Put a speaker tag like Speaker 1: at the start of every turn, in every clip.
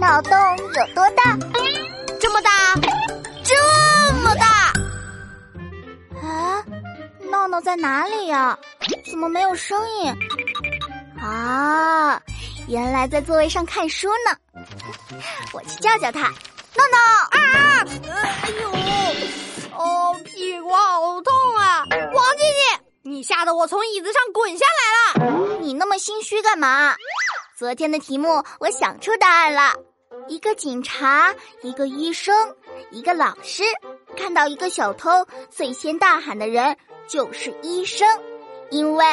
Speaker 1: 脑洞有多大？
Speaker 2: 这么大，这么大！
Speaker 1: 啊，闹闹在哪里呀？怎么没有声音？啊，原来在座位上看书呢。我去叫叫他，闹闹
Speaker 2: 啊！哎呦，哦，屁股好痛啊！王静静，你吓得我从椅子上滚下来了。
Speaker 1: 你那么心虚干嘛？昨天的题目我想出答案了，一个警察，一个医生，一个老师，看到一个小偷，最先大喊的人就是医生，因为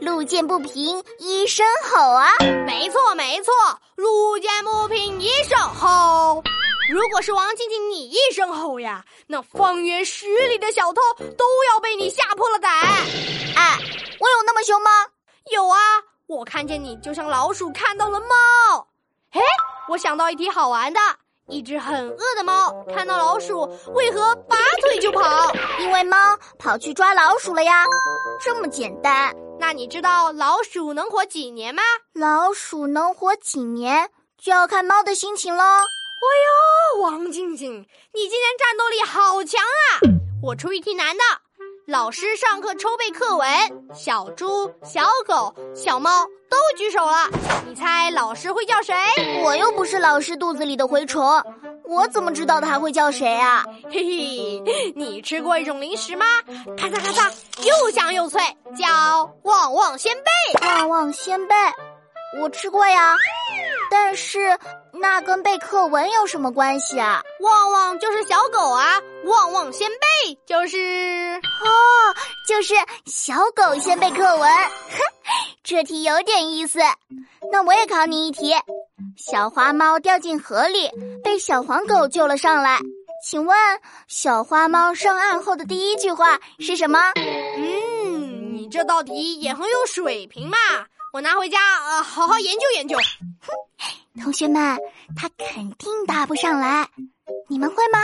Speaker 1: 路见不平一声吼啊！
Speaker 2: 没错没错，路见不平一声吼。如果是王静静你一声吼呀，那方圆十里的小偷都要被你吓破了胆。
Speaker 1: 哎，我有那么凶吗？
Speaker 2: 有啊。我看见你就像老鼠看到了猫，哎，我想到一题好玩的：一只很饿的猫看到老鼠，为何拔腿就跑？
Speaker 1: 因为猫跑去抓老鼠了呀，这么简单。
Speaker 2: 那你知道老鼠能活几年吗？
Speaker 1: 老鼠能活几年就要看猫的心情喽。
Speaker 2: 哎呦，王静静，你今天战斗力好强啊！我出一题难的。老师上课抽背课文，小猪、小狗、小猫都举手了。你猜老师会叫谁？
Speaker 1: 我又不是老师肚子里的蛔虫，我怎么知道他会叫谁啊？
Speaker 2: 嘿嘿，你吃过一种零食吗？咔嚓咔嚓，又香又脆，叫旺旺仙贝。
Speaker 1: 旺旺仙贝，我吃过呀。但是那跟背课文有什么关系啊？
Speaker 2: 旺旺就是小狗啊，旺旺先背就是
Speaker 1: 哦，就是小狗先背课文。哼，这题有点意思。那我也考你一题：小花猫掉进河里，被小黄狗救了上来。请问小花猫上岸后的第一句话是什么？
Speaker 2: 嗯，你这道题也很有水平嘛。我拿回家呃，好好研究研究。
Speaker 1: 同学们，他肯定答不上来，你们会吗？